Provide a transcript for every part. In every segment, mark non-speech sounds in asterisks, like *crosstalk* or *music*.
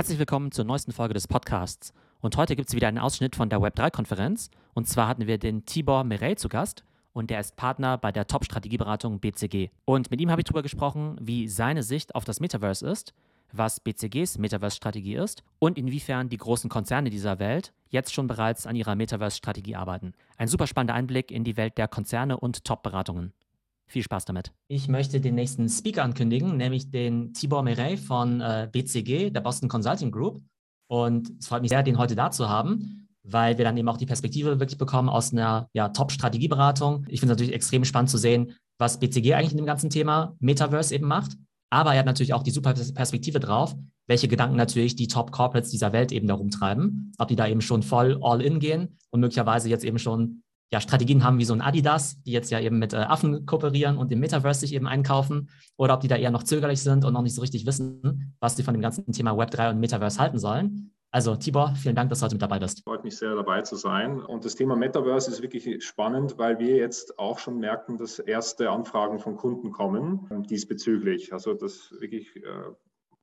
Herzlich willkommen zur neuesten Folge des Podcasts. Und heute gibt es wieder einen Ausschnitt von der Web3-Konferenz. Und zwar hatten wir den Tibor Mirey zu Gast und der ist Partner bei der Top-Strategieberatung BCG. Und mit ihm habe ich darüber gesprochen, wie seine Sicht auf das Metaverse ist, was BCGs Metaverse-Strategie ist und inwiefern die großen Konzerne dieser Welt jetzt schon bereits an ihrer Metaverse-Strategie arbeiten. Ein super spannender Einblick in die Welt der Konzerne und Top-Beratungen. Viel Spaß damit. Ich möchte den nächsten Speaker ankündigen, nämlich den Tibor Merey von äh, BCG, der Boston Consulting Group. Und es freut mich sehr, den heute da zu haben, weil wir dann eben auch die Perspektive wirklich bekommen aus einer ja, Top-Strategieberatung. Ich finde es natürlich extrem spannend zu sehen, was BCG eigentlich in dem ganzen Thema Metaverse eben macht. Aber er hat natürlich auch die super Perspektive drauf, welche Gedanken natürlich die Top-Corporates dieser Welt eben darum treiben. Ob die da eben schon voll all in gehen und möglicherweise jetzt eben schon ja, Strategien haben wie so ein Adidas, die jetzt ja eben mit äh, Affen kooperieren und im Metaverse sich eben einkaufen, oder ob die da eher noch zögerlich sind und noch nicht so richtig wissen, was sie von dem ganzen Thema Web3 und Metaverse halten sollen. Also Tibor, vielen Dank, dass du heute mit dabei bist. Freut mich sehr, dabei zu sein. Und das Thema Metaverse ist wirklich spannend, weil wir jetzt auch schon merken, dass erste Anfragen von Kunden kommen diesbezüglich. Also das wirklich äh,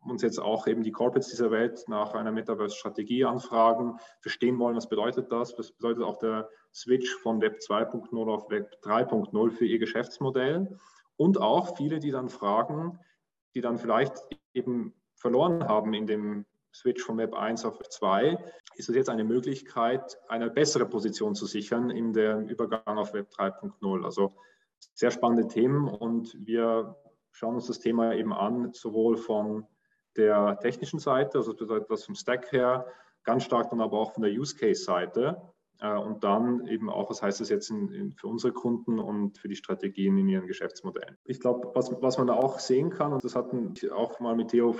uns jetzt auch eben die Corporates dieser Welt nach einer Metaverse-Strategie anfragen, verstehen wollen, was bedeutet das, was bedeutet auch der Switch von Web 2.0 auf Web 3.0 für ihr Geschäftsmodell und auch viele, die dann fragen, die dann vielleicht eben verloren haben in dem Switch von Web 1 auf Web 2, ist es jetzt eine Möglichkeit, eine bessere Position zu sichern in der Übergang auf Web 3.0. Also sehr spannende Themen und wir schauen uns das Thema eben an, sowohl von der technischen Seite, also das bedeutet das vom Stack her, ganz stark dann aber auch von der Use Case Seite äh, und dann eben auch, was heißt das jetzt in, in, für unsere Kunden und für die Strategien in ihren Geschäftsmodellen. Ich glaube, was, was man auch sehen kann, und das hatten auch mal mit Theo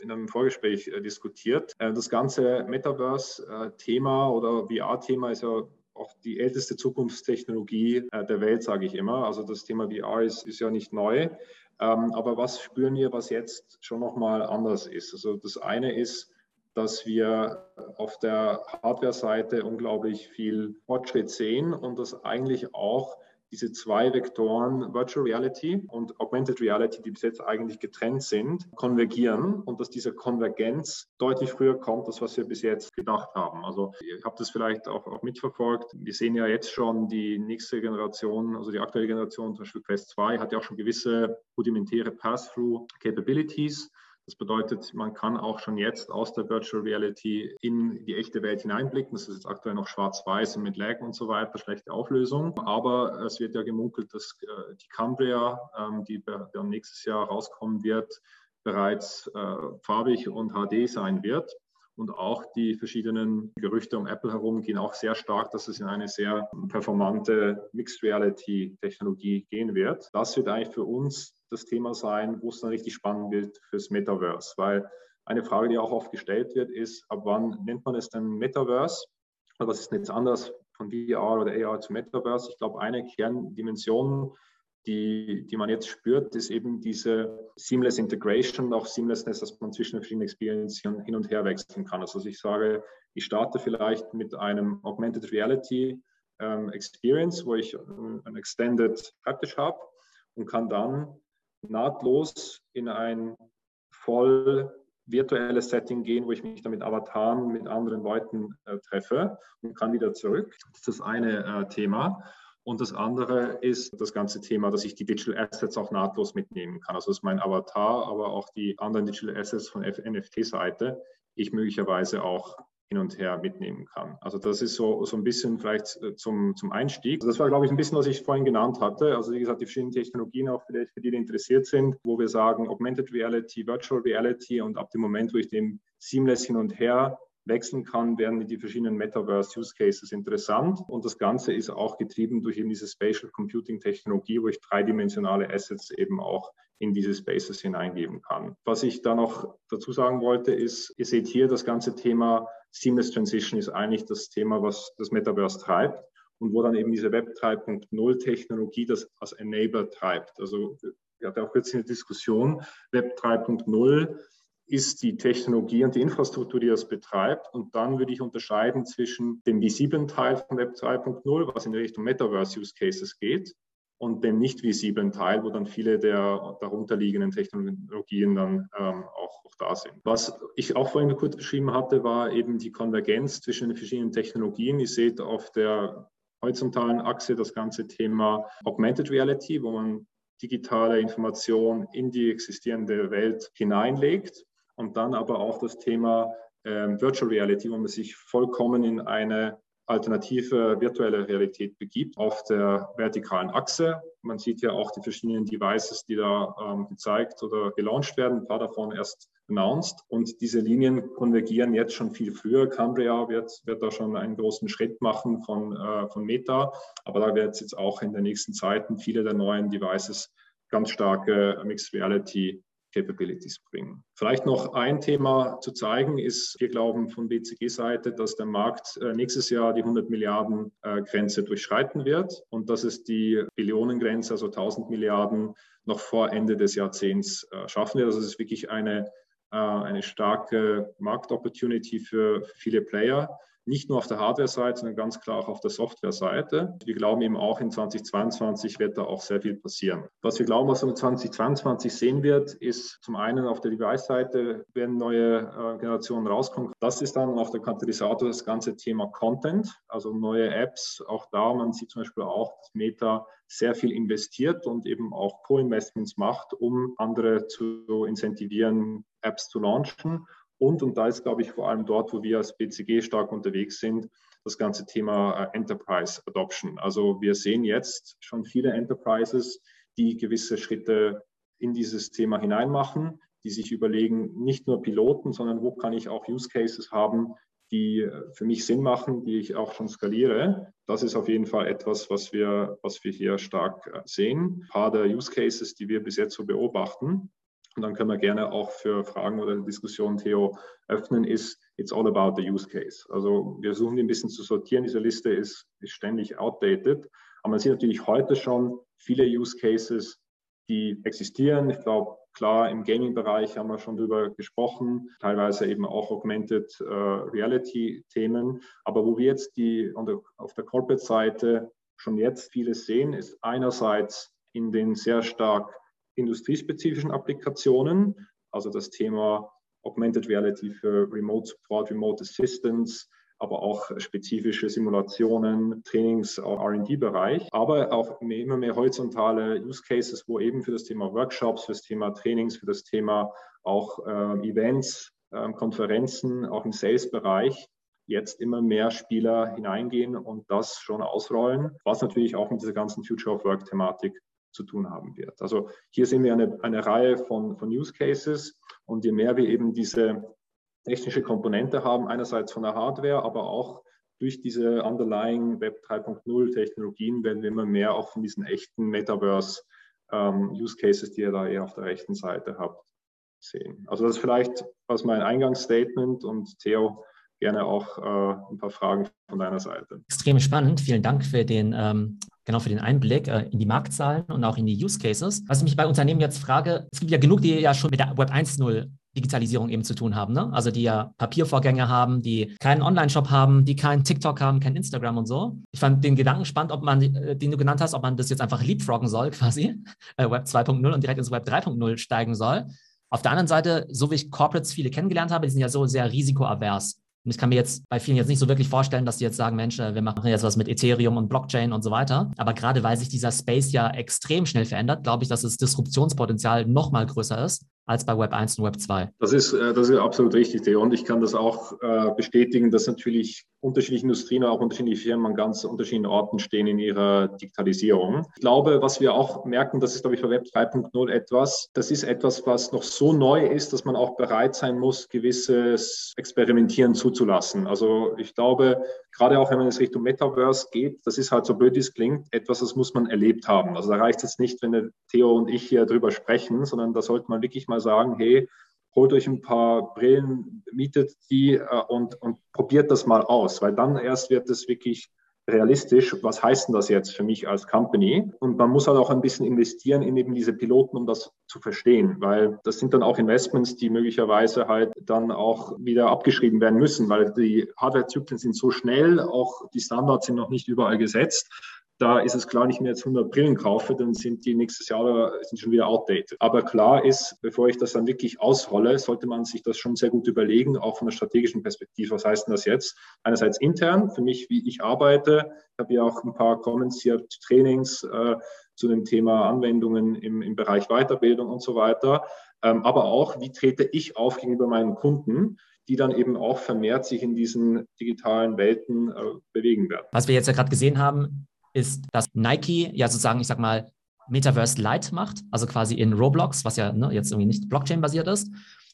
in einem Vorgespräch äh, diskutiert, äh, das ganze Metaverse-Thema oder VR-Thema ist ja auch die älteste Zukunftstechnologie der Welt, sage ich immer. Also das Thema VR ist, ist ja nicht neu. Ähm, aber was spüren wir, was jetzt schon nochmal anders ist? Also das eine ist, dass wir auf der Hardware-Seite unglaublich viel Fortschritt sehen und dass eigentlich auch diese zwei Vektoren Virtual Reality und Augmented Reality, die bis jetzt eigentlich getrennt sind, konvergieren und dass diese Konvergenz deutlich früher kommt, als was wir bis jetzt gedacht haben. Also ihr habt das vielleicht auch, auch mitverfolgt. Wir sehen ja jetzt schon die nächste Generation, also die aktuelle Generation, zum Beispiel Quest 2, hat ja auch schon gewisse rudimentäre Pass-Through-Capabilities. Das bedeutet, man kann auch schon jetzt aus der Virtual Reality in die echte Welt hineinblicken. Das ist jetzt aktuell noch schwarz-weiß und mit Lag und so weiter, schlechte Auflösung. Aber es wird ja gemunkelt, dass äh, die Cambria, ähm, die dann nächstes Jahr rauskommen wird, bereits äh, farbig und HD sein wird. Und auch die verschiedenen Gerüchte um Apple herum gehen auch sehr stark, dass es in eine sehr performante Mixed Reality Technologie gehen wird. Das wird eigentlich für uns das Thema sein, wo es dann richtig spannend wird fürs Metaverse. Weil eine Frage, die auch oft gestellt wird, ist, ab wann nennt man es denn Metaverse? Also was ist denn jetzt anders von VR oder AR zu Metaverse? Ich glaube, eine Kerndimension, die, die man jetzt spürt, ist eben diese Seamless Integration, auch Seamlessness, dass man zwischen verschiedenen Experiences hin und her wechseln kann. Also ich sage, ich starte vielleicht mit einem Augmented Reality ähm, Experience, wo ich ein Extended Schreibtisch habe und kann dann nahtlos in ein voll virtuelles Setting gehen, wo ich mich dann mit Avataren, mit anderen Leuten äh, treffe und kann wieder zurück. Das ist das eine äh, Thema. Und das andere ist das ganze Thema, dass ich die Digital Assets auch nahtlos mitnehmen kann. Also das ist mein Avatar, aber auch die anderen Digital Assets von NFT-Seite ich möglicherweise auch hin und her mitnehmen kann. Also das ist so, so ein bisschen vielleicht äh, zum, zum Einstieg. Also das war, glaube ich, ein bisschen, was ich vorhin genannt hatte. Also wie gesagt, die verschiedenen Technologien auch vielleicht für die, die interessiert sind, wo wir sagen Augmented Reality, Virtual Reality und ab dem Moment, wo ich dem seamless hin und her wechseln kann, werden die verschiedenen Metaverse-Use-Cases interessant. Und das Ganze ist auch getrieben durch eben diese Spatial Computing-Technologie, wo ich dreidimensionale Assets eben auch in diese Spaces hineingeben kann. Was ich da noch dazu sagen wollte, ist, ihr seht hier das ganze Thema Seamless Transition ist eigentlich das Thema, was das Metaverse treibt und wo dann eben diese Web 3.0 Technologie das als Enabler treibt. Also wir hatten auch kürzlich eine Diskussion, Web 3.0 ist die Technologie und die Infrastruktur, die das betreibt. Und dann würde ich unterscheiden zwischen dem visiblen Teil von Web 2.0, was in Richtung Metaverse Use Cases geht, und dem nicht visiblen Teil, wo dann viele der darunterliegenden Technologien dann ähm, auch, auch, da sind. Was ich auch vorhin kurz beschrieben hatte, war eben die Konvergenz zwischen den verschiedenen Technologien. Ihr seht auf der horizontalen Achse das ganze Thema Augmented Reality, wo man digitale Information in die existierende Welt hineinlegt und dann aber auch das Thema ähm, Virtual Reality, wo man sich vollkommen in eine alternative virtuelle Realität begibt auf der vertikalen Achse. Man sieht ja auch die verschiedenen Devices, die da ähm, gezeigt oder gelauncht werden, ein paar davon erst announced. Und diese Linien konvergieren jetzt schon viel früher. Cambria wird, wird da schon einen großen Schritt machen von, äh, von Meta, aber da wird es jetzt auch in den nächsten Zeiten viele der neuen Devices ganz starke Mixed Reality Capabilities bringen. Vielleicht noch ein Thema zu zeigen ist, wir glauben von BCG-Seite, dass der Markt äh, nächstes Jahr die 100 Milliarden äh, Grenze durchschreiten wird und dass es die Billionengrenze, also 1000 Milliarden, noch vor Ende des Jahrzehnts äh, schaffen wird. Also es ist wirklich eine, eine starke Marktopportunity für viele Player nicht nur auf der Hardware-Seite, sondern ganz klar auch auf der Software-Seite. Wir glauben eben auch in 2022 wird da auch sehr viel passieren. Was wir glauben, was in 2022 sehen wird, ist zum einen auf der Device-Seite werden neue äh, Generationen rauskommen. Das ist dann auf der Katalysator das ganze Thema Content, also neue Apps. Auch da, man sieht zum Beispiel auch, dass Meta sehr viel investiert und eben auch Co-Investments macht, um andere zu incentivieren, Apps zu launchen. Und, und da ist, glaube ich, vor allem dort, wo wir als BCG stark unterwegs sind, das ganze Thema äh, Enterprise Adoption. Also wir sehen jetzt schon viele Enterprises, die gewisse Schritte in dieses Thema hineinmachen, die sich überlegen, nicht nur Piloten, sondern wo kann ich auch Use Cases haben, die äh, für mich Sinn machen, die ich auch schon skaliere. Das ist auf jeden Fall etwas, was wir, was wir hier stark äh, sehen. Ein paar der Use Cases, die wir bis jetzt so beobachten, und dann können wir gerne auch für Fragen oder Diskussionen, Theo, öffnen, ist It's all about the use case. Also wir versuchen die ein bisschen zu sortieren. Diese Liste ist, ist ständig outdated. Aber man sieht natürlich heute schon viele Use Cases, die existieren. Ich glaube, klar, im Gaming-Bereich haben wir schon drüber gesprochen, teilweise eben auch Augmented äh, Reality-Themen. Aber wo wir jetzt die auf der Corporate-Seite schon jetzt vieles sehen, ist einerseits in den sehr stark industriespezifischen Applikationen, also das Thema Augmented Reality für Remote Support, Remote Assistance, aber auch spezifische Simulationen, Trainings, RD-Bereich, aber auch immer mehr horizontale Use Cases, wo eben für das Thema Workshops, für das Thema Trainings, für das Thema auch äh, Events, äh, Konferenzen, auch im Sales-Bereich jetzt immer mehr Spieler hineingehen und das schon ausrollen, was natürlich auch mit dieser ganzen Future of Work-Thematik zu tun haben wird. Also hier sehen wir eine, eine Reihe von, von Use Cases und je mehr wir eben diese technische Komponente haben, einerseits von der Hardware, aber auch durch diese underlying Web 3.0 Technologien werden wir immer mehr auch von diesen echten Metaverse ähm, Use Cases, die ihr da eher auf der rechten Seite habt, sehen. Also das ist vielleicht was mein Eingangsstatement und Theo gerne auch äh, ein paar Fragen von deiner Seite. Extrem spannend. Vielen Dank für den, ähm, genau für den Einblick äh, in die Marktzahlen und auch in die Use Cases. Was ich mich bei Unternehmen jetzt frage, es gibt ja genug, die ja schon mit der Web 1.0 Digitalisierung eben zu tun haben. Ne? Also die ja Papiervorgänge haben, die keinen Online-Shop haben, die keinen TikTok haben, kein Instagram und so. Ich fand den Gedanken spannend, ob man, äh, den du genannt hast, ob man das jetzt einfach leapfroggen soll *laughs* quasi, äh, Web 2.0 und direkt ins Web 3.0 steigen soll. Auf der anderen Seite, so wie ich Corporates viele kennengelernt habe, die sind ja so sehr risikoavers. Und ich kann mir jetzt bei vielen jetzt nicht so wirklich vorstellen, dass die jetzt sagen, Mensch, äh, wir machen jetzt was mit Ethereum und Blockchain und so weiter. Aber gerade weil sich dieser Space ja extrem schnell verändert, glaube ich, dass das Disruptionspotenzial noch mal größer ist als bei Web 1 und Web 2. Das ist, äh, das ist absolut richtig, Theo. Und ich kann das auch äh, bestätigen, dass natürlich unterschiedliche Industrien, auch unterschiedliche Firmen an ganz unterschiedlichen Orten stehen in ihrer Digitalisierung. Ich glaube, was wir auch merken, das ist, glaube ich, bei Web 3.0 etwas, das ist etwas, was noch so neu ist, dass man auch bereit sein muss, gewisses Experimentieren zuzulassen. Also ich glaube, gerade auch wenn man jetzt Richtung Metaverse geht, das ist halt so blöd, wie es klingt, etwas, das muss man erlebt haben. Also da reicht es jetzt nicht, wenn der Theo und ich hier drüber sprechen, sondern da sollte man wirklich mal sagen, hey, holt euch ein paar Brillen, mietet die äh, und, und probiert das mal aus, weil dann erst wird es wirklich realistisch, was heißt denn das jetzt für mich als Company? Und man muss halt auch ein bisschen investieren in eben diese Piloten, um das zu verstehen, weil das sind dann auch Investments, die möglicherweise halt dann auch wieder abgeschrieben werden müssen, weil die Hardware-Zyklen sind so schnell, auch die Standards sind noch nicht überall gesetzt. Da ist es klar, ich mir jetzt 100 Brillen kaufe, dann sind die nächstes Jahr sind schon wieder outdated. Aber klar ist, bevor ich das dann wirklich ausrolle, sollte man sich das schon sehr gut überlegen, auch von der strategischen Perspektive. Was heißt denn das jetzt? Einerseits intern, für mich, wie ich arbeite. Ich habe ja auch ein paar Comments hier, Trainings äh, zu dem Thema Anwendungen im, im Bereich Weiterbildung und so weiter. Ähm, aber auch, wie trete ich auf gegenüber meinen Kunden? die dann eben auch vermehrt sich in diesen digitalen Welten äh, bewegen werden. Was wir jetzt ja gerade gesehen haben, ist, dass Nike ja sozusagen, ich sag mal, Metaverse Lite macht, also quasi in Roblox, was ja ne, jetzt irgendwie nicht Blockchain-basiert ist.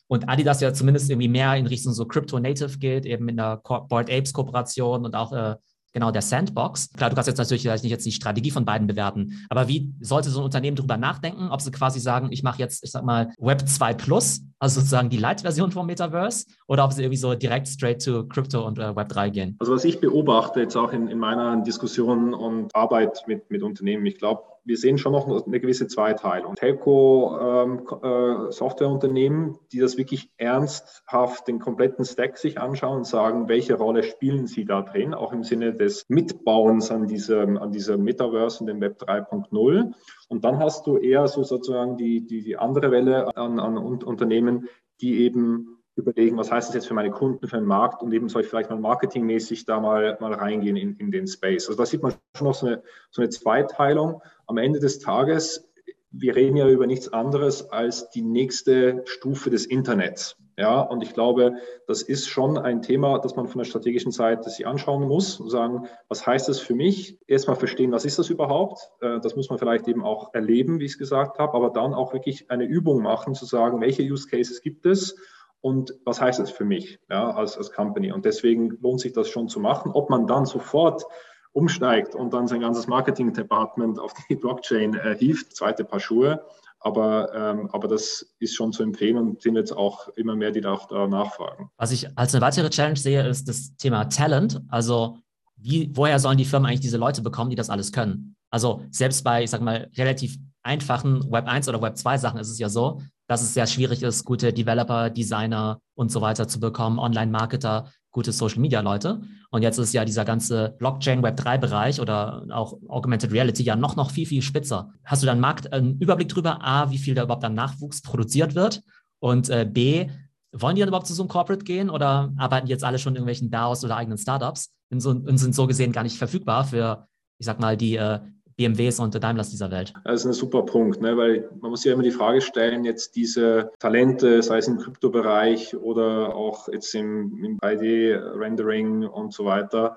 Und Adidas ja zumindest irgendwie mehr in Richtung so Crypto-Native geht, eben mit einer Board Apes-Kooperation und auch äh, genau der Sandbox. Klar, du kannst jetzt natürlich nicht jetzt die Strategie von beiden bewerten, aber wie sollte so ein Unternehmen darüber nachdenken, ob sie quasi sagen, ich mache jetzt, ich sag mal, Web 2 Plus, also sozusagen die Light-Version vom Metaverse, oder ob sie irgendwie so direkt straight to Crypto und äh, Web 3 gehen? Also was ich beobachte jetzt auch in, in meiner Diskussion und Arbeit mit, mit Unternehmen, ich glaube, wir sehen schon noch eine gewisse Zweiteilung. Telco-Softwareunternehmen, ähm, äh, die das wirklich ernsthaft den kompletten Stack sich anschauen und sagen, welche Rolle spielen sie da drin, auch im Sinne des Mitbauens an diesem, an diesem Metaverse und dem Web 3.0. Und dann hast du eher so sozusagen die, die, die andere Welle an, an Unternehmen, die eben überlegen, was heißt das jetzt für meine Kunden, für den Markt und eben soll ich vielleicht mal marketingmäßig da mal, mal reingehen in, in den Space. Also da sieht man schon noch so eine, so eine Zweiteilung. Am Ende des Tages, wir reden ja über nichts anderes als die nächste Stufe des Internets. Ja, und ich glaube, das ist schon ein Thema, das man von der strategischen Seite sich anschauen muss und sagen, was heißt das für mich? Erstmal verstehen, was ist das überhaupt? Äh, das muss man vielleicht eben auch erleben, wie ich es gesagt habe, aber dann auch wirklich eine Übung machen, zu sagen, welche Use Cases gibt es und was heißt das für mich ja, als, als Company? Und deswegen lohnt sich das schon zu machen. Ob man dann sofort umsteigt und dann sein ganzes Marketing-Department auf die Blockchain äh, hieft, zweite Paar Schuhe. Aber, ähm, aber das ist schon zu empfehlen und sind jetzt auch immer mehr, die da auch da nachfragen. Was ich als eine weitere Challenge sehe, ist das Thema Talent. Also wie, woher sollen die Firmen eigentlich diese Leute bekommen, die das alles können? Also selbst bei, ich sag mal, relativ einfachen Web 1 oder Web 2 Sachen ist es ja so, dass es sehr schwierig ist, gute Developer, Designer und so weiter zu bekommen, Online-Marketer, gute Social-Media-Leute. Und jetzt ist ja dieser ganze Blockchain Web 3-Bereich oder auch Augmented Reality ja noch, noch viel, viel spitzer. Hast du dann Markt einen Überblick drüber, A, wie viel da überhaupt an Nachwuchs produziert wird und äh, B, wollen die dann überhaupt zu so einem Corporate gehen oder arbeiten jetzt alle schon in irgendwelchen DAOs oder eigenen Startups und, und sind so gesehen gar nicht verfügbar für, ich sag mal, die äh, BMWs und Daimlers dieser Welt? Das ist ein super Punkt, ne? weil man muss ja immer die Frage stellen, jetzt diese Talente, sei es im Kryptobereich oder auch jetzt im, im 3D-Rendering und so weiter,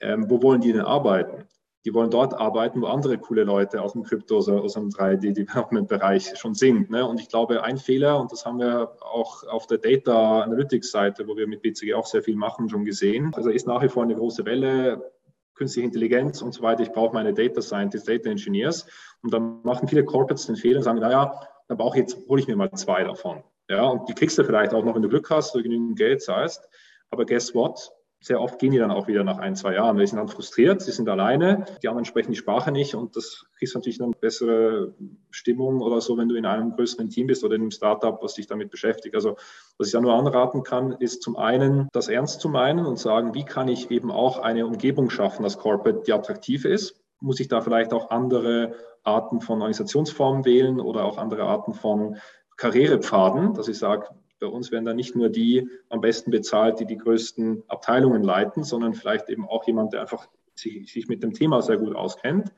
ähm, wo wollen die denn arbeiten? Die wollen dort arbeiten, wo andere coole Leute aus dem Krypto, aus dem 3D-Development-Bereich schon sind. Ne? Und ich glaube, ein Fehler, und das haben wir auch auf der Data Analytics-Seite, wo wir mit BCG auch sehr viel machen, schon gesehen. Also ist nach wie vor eine große Welle künstliche Intelligenz und so weiter. Ich brauche meine Data Scientists, Data Engineers. Und dann machen viele Corporates den Fehler und sagen, naja, dann brauche ich jetzt, hole ich mir mal zwei davon. Ja, und die kriegst du vielleicht auch noch, wenn du Glück hast, du genügend Geld zahlst. Aber guess what? Sehr oft gehen die dann auch wieder nach ein, zwei Jahren. Die sind dann frustriert, sie sind alleine, die anderen sprechen die Sprache nicht und das kriegst natürlich dann bessere Stimmung oder so, wenn du in einem größeren Team bist oder in einem Startup, was sich damit beschäftigt. Also was ich da nur anraten kann, ist zum einen, das ernst zu meinen und sagen, wie kann ich eben auch eine Umgebung schaffen, das Corporate, die attraktiv ist? Muss ich da vielleicht auch andere Arten von Organisationsformen wählen oder auch andere Arten von Karrierepfaden, dass ich sage, bei uns werden da nicht nur die am besten bezahlt, die die größten Abteilungen leiten, sondern vielleicht eben auch jemand, der einfach sich, sich mit dem Thema sehr gut auskennt.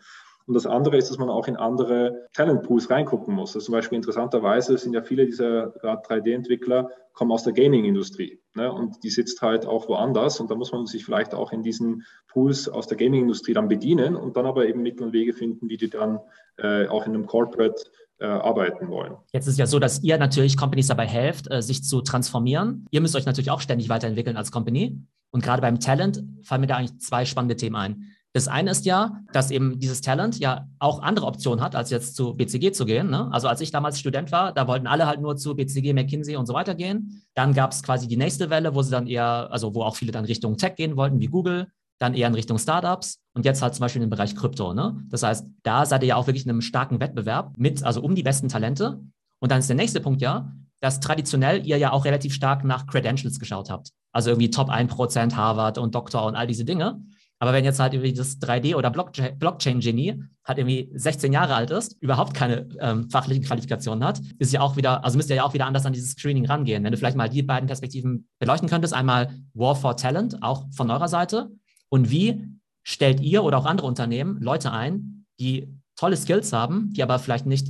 Und das andere ist, dass man auch in andere Talentpools reingucken muss. Also zum Beispiel interessanterweise sind ja viele dieser gerade 3D-Entwickler kommen aus der Gaming-Industrie. Ne? Und die sitzt halt auch woanders. Und da muss man sich vielleicht auch in diesen Pools aus der Gaming-Industrie dann bedienen und dann aber eben Mittel und Wege finden, wie die dann äh, auch in einem Corporate äh, arbeiten wollen. Jetzt ist ja so, dass ihr natürlich Companies dabei helft, äh, sich zu transformieren. Ihr müsst euch natürlich auch ständig weiterentwickeln als Company. Und gerade beim Talent fallen mir da eigentlich zwei spannende Themen ein. Das eine ist ja, dass eben dieses Talent ja auch andere Optionen hat, als jetzt zu BCG zu gehen. Ne? Also als ich damals Student war, da wollten alle halt nur zu BCG, McKinsey und so weiter gehen. Dann gab es quasi die nächste Welle, wo sie dann eher, also wo auch viele dann Richtung Tech gehen wollten, wie Google dann eher in Richtung Startups und jetzt halt zum Beispiel im Bereich Krypto. Ne? Das heißt, da seid ihr ja auch wirklich in einem starken Wettbewerb mit, also um die besten Talente. Und dann ist der nächste Punkt ja, dass traditionell ihr ja auch relativ stark nach Credentials geschaut habt. Also irgendwie Top 1% Harvard und Doktor und all diese Dinge. Aber wenn jetzt halt irgendwie das 3D- oder Blockchain-Genie halt irgendwie 16 Jahre alt ist, überhaupt keine ähm, fachlichen Qualifikationen hat, ist ja auch wieder, also müsst ihr ja auch wieder anders an dieses Screening rangehen. Wenn du vielleicht mal die beiden Perspektiven beleuchten könntest, einmal War for Talent, auch von eurer Seite, und wie stellt ihr oder auch andere Unternehmen Leute ein, die tolle Skills haben, die aber vielleicht nicht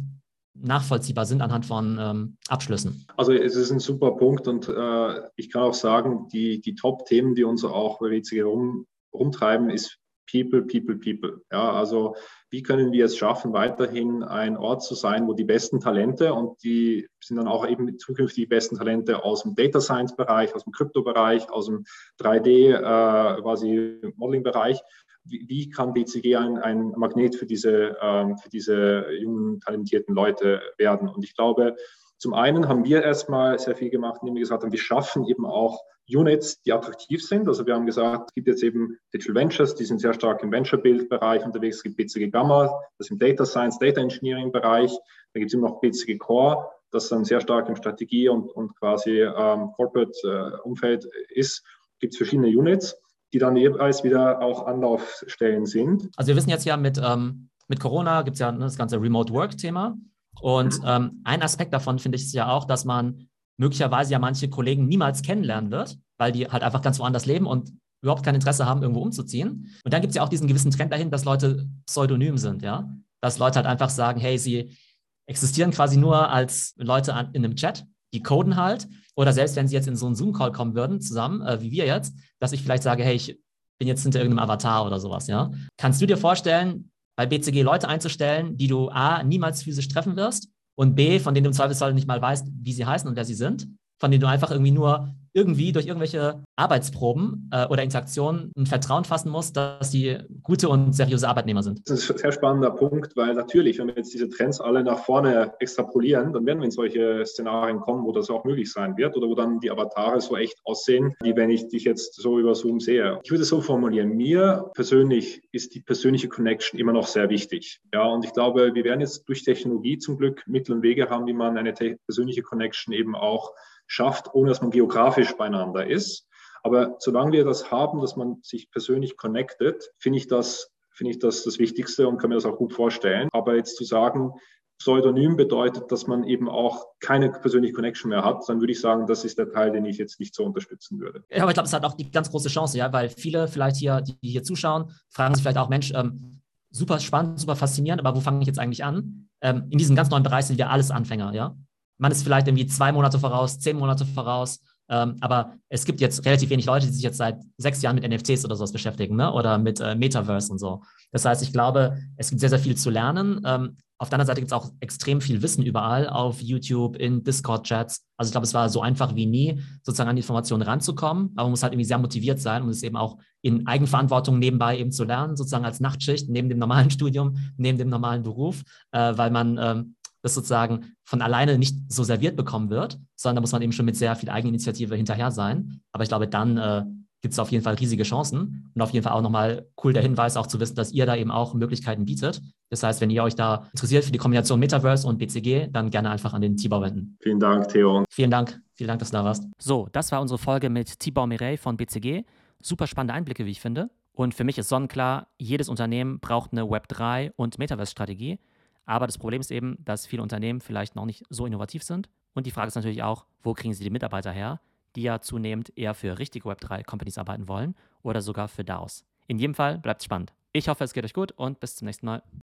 nachvollziehbar sind anhand von ähm, Abschlüssen. Also es ist ein super Punkt und äh, ich kann auch sagen, die, die Top-Themen, die uns auch bei WCG rum, rumtreiben, ist People, People, People. Ja, also wie können wir es schaffen, weiterhin ein Ort zu sein, wo die besten Talente und die sind dann auch eben zukünftig die besten Talente aus dem Data Science Bereich, aus dem Krypto-Bereich, aus dem 3D äh, quasi Modeling-Bereich, wie, wie kann BCG ein, ein Magnet für diese, ähm, für diese jungen, talentierten Leute werden? Und ich glaube, zum einen haben wir erstmal sehr viel gemacht, indem wir gesagt haben, wir schaffen eben auch Units, die attraktiv sind. Also wir haben gesagt, es gibt jetzt eben Digital Ventures, die sind sehr stark im Venture-Build-Bereich unterwegs. Es gibt BCG Gamma, das im Data Science, Data Engineering-Bereich. Da gibt es immer noch BCG Core, das dann sehr stark im Strategie- und, und quasi ähm, Corporate-Umfeld äh, ist. Gibt es verschiedene Units die dann jeweils wieder auch Anlaufstellen sind. Also wir wissen jetzt ja mit, ähm, mit Corona gibt es ja ne, das ganze Remote Work-Thema. Und mhm. ähm, ein Aspekt davon finde ich ist ja auch, dass man möglicherweise ja manche Kollegen niemals kennenlernen wird, weil die halt einfach ganz woanders leben und überhaupt kein Interesse haben, irgendwo umzuziehen. Und dann gibt es ja auch diesen gewissen Trend dahin, dass Leute pseudonym sind, ja. Dass Leute halt einfach sagen, hey, sie existieren quasi nur als Leute an, in einem Chat, die coden halt oder selbst wenn sie jetzt in so einen Zoom-Call kommen würden, zusammen, äh, wie wir jetzt, dass ich vielleicht sage, hey, ich bin jetzt hinter irgendeinem Avatar oder sowas, ja. Kannst du dir vorstellen, bei BCG Leute einzustellen, die du A, niemals physisch treffen wirst und B, von denen du im Zweifelsfall nicht mal weißt, wie sie heißen und wer sie sind, von denen du einfach irgendwie nur irgendwie durch irgendwelche Arbeitsproben äh, oder Interaktionen ein Vertrauen fassen muss, dass sie gute und seriöse Arbeitnehmer sind. Das ist ein sehr spannender Punkt, weil natürlich, wenn wir jetzt diese Trends alle nach vorne extrapolieren, dann werden wir in solche Szenarien kommen, wo das auch möglich sein wird oder wo dann die Avatare so echt aussehen, wie wenn ich dich jetzt so über Zoom sehe. Ich würde es so formulieren, mir persönlich ist die persönliche Connection immer noch sehr wichtig. Ja, und ich glaube, wir werden jetzt durch Technologie zum Glück Mittel und Wege haben, wie man eine persönliche Connection eben auch schafft, ohne dass man geografisch beieinander ist. Aber solange wir das haben, dass man sich persönlich connectet, finde ich das, finde ich das das Wichtigste und kann mir das auch gut vorstellen. Aber jetzt zu sagen, Pseudonym bedeutet, dass man eben auch keine persönliche Connection mehr hat, dann würde ich sagen, das ist der Teil, den ich jetzt nicht so unterstützen würde. Ja, aber ich glaube, es hat auch die ganz große Chance, ja, weil viele vielleicht hier, die hier zuschauen, fragen sich vielleicht auch, Mensch, ähm, super spannend, super faszinierend, aber wo fange ich jetzt eigentlich an? Ähm, in diesem ganz neuen Bereich sind wir alles Anfänger, ja man ist vielleicht irgendwie zwei Monate voraus, zehn Monate voraus. Ähm, aber es gibt jetzt relativ wenig Leute, die sich jetzt seit sechs Jahren mit NFTs oder sowas beschäftigen, ne? oder mit äh, Metaverse und so. Das heißt, ich glaube, es gibt sehr, sehr viel zu lernen. Ähm, auf der anderen Seite gibt es auch extrem viel Wissen überall auf YouTube, in Discord-Chats. Also ich glaube, es war so einfach wie nie, sozusagen an die Informationen ranzukommen. Aber man muss halt irgendwie sehr motiviert sein und es eben auch in Eigenverantwortung nebenbei eben zu lernen, sozusagen als Nachtschicht, neben dem normalen *laughs* Studium, neben dem normalen Beruf, äh, weil man ähm, das sozusagen von alleine nicht so serviert bekommen wird, sondern da muss man eben schon mit sehr viel Eigeninitiative hinterher sein. Aber ich glaube, dann äh, gibt es auf jeden Fall riesige Chancen und auf jeden Fall auch nochmal cool der Hinweis, auch zu wissen, dass ihr da eben auch Möglichkeiten bietet. Das heißt, wenn ihr euch da interessiert für die Kombination Metaverse und BCG, dann gerne einfach an den Tibor wenden. Vielen Dank, Theo. Vielen Dank. Vielen Dank, dass du da warst. So, das war unsere Folge mit Tibor Mireille von BCG. Super spannende Einblicke, wie ich finde. Und für mich ist sonnenklar, jedes Unternehmen braucht eine Web3 und Metaverse-Strategie. Aber das Problem ist eben, dass viele Unternehmen vielleicht noch nicht so innovativ sind. Und die Frage ist natürlich auch, wo kriegen sie die Mitarbeiter her, die ja zunehmend eher für richtige Web3-Companies arbeiten wollen oder sogar für DAOs. In jedem Fall bleibt spannend. Ich hoffe, es geht euch gut und bis zum nächsten Mal.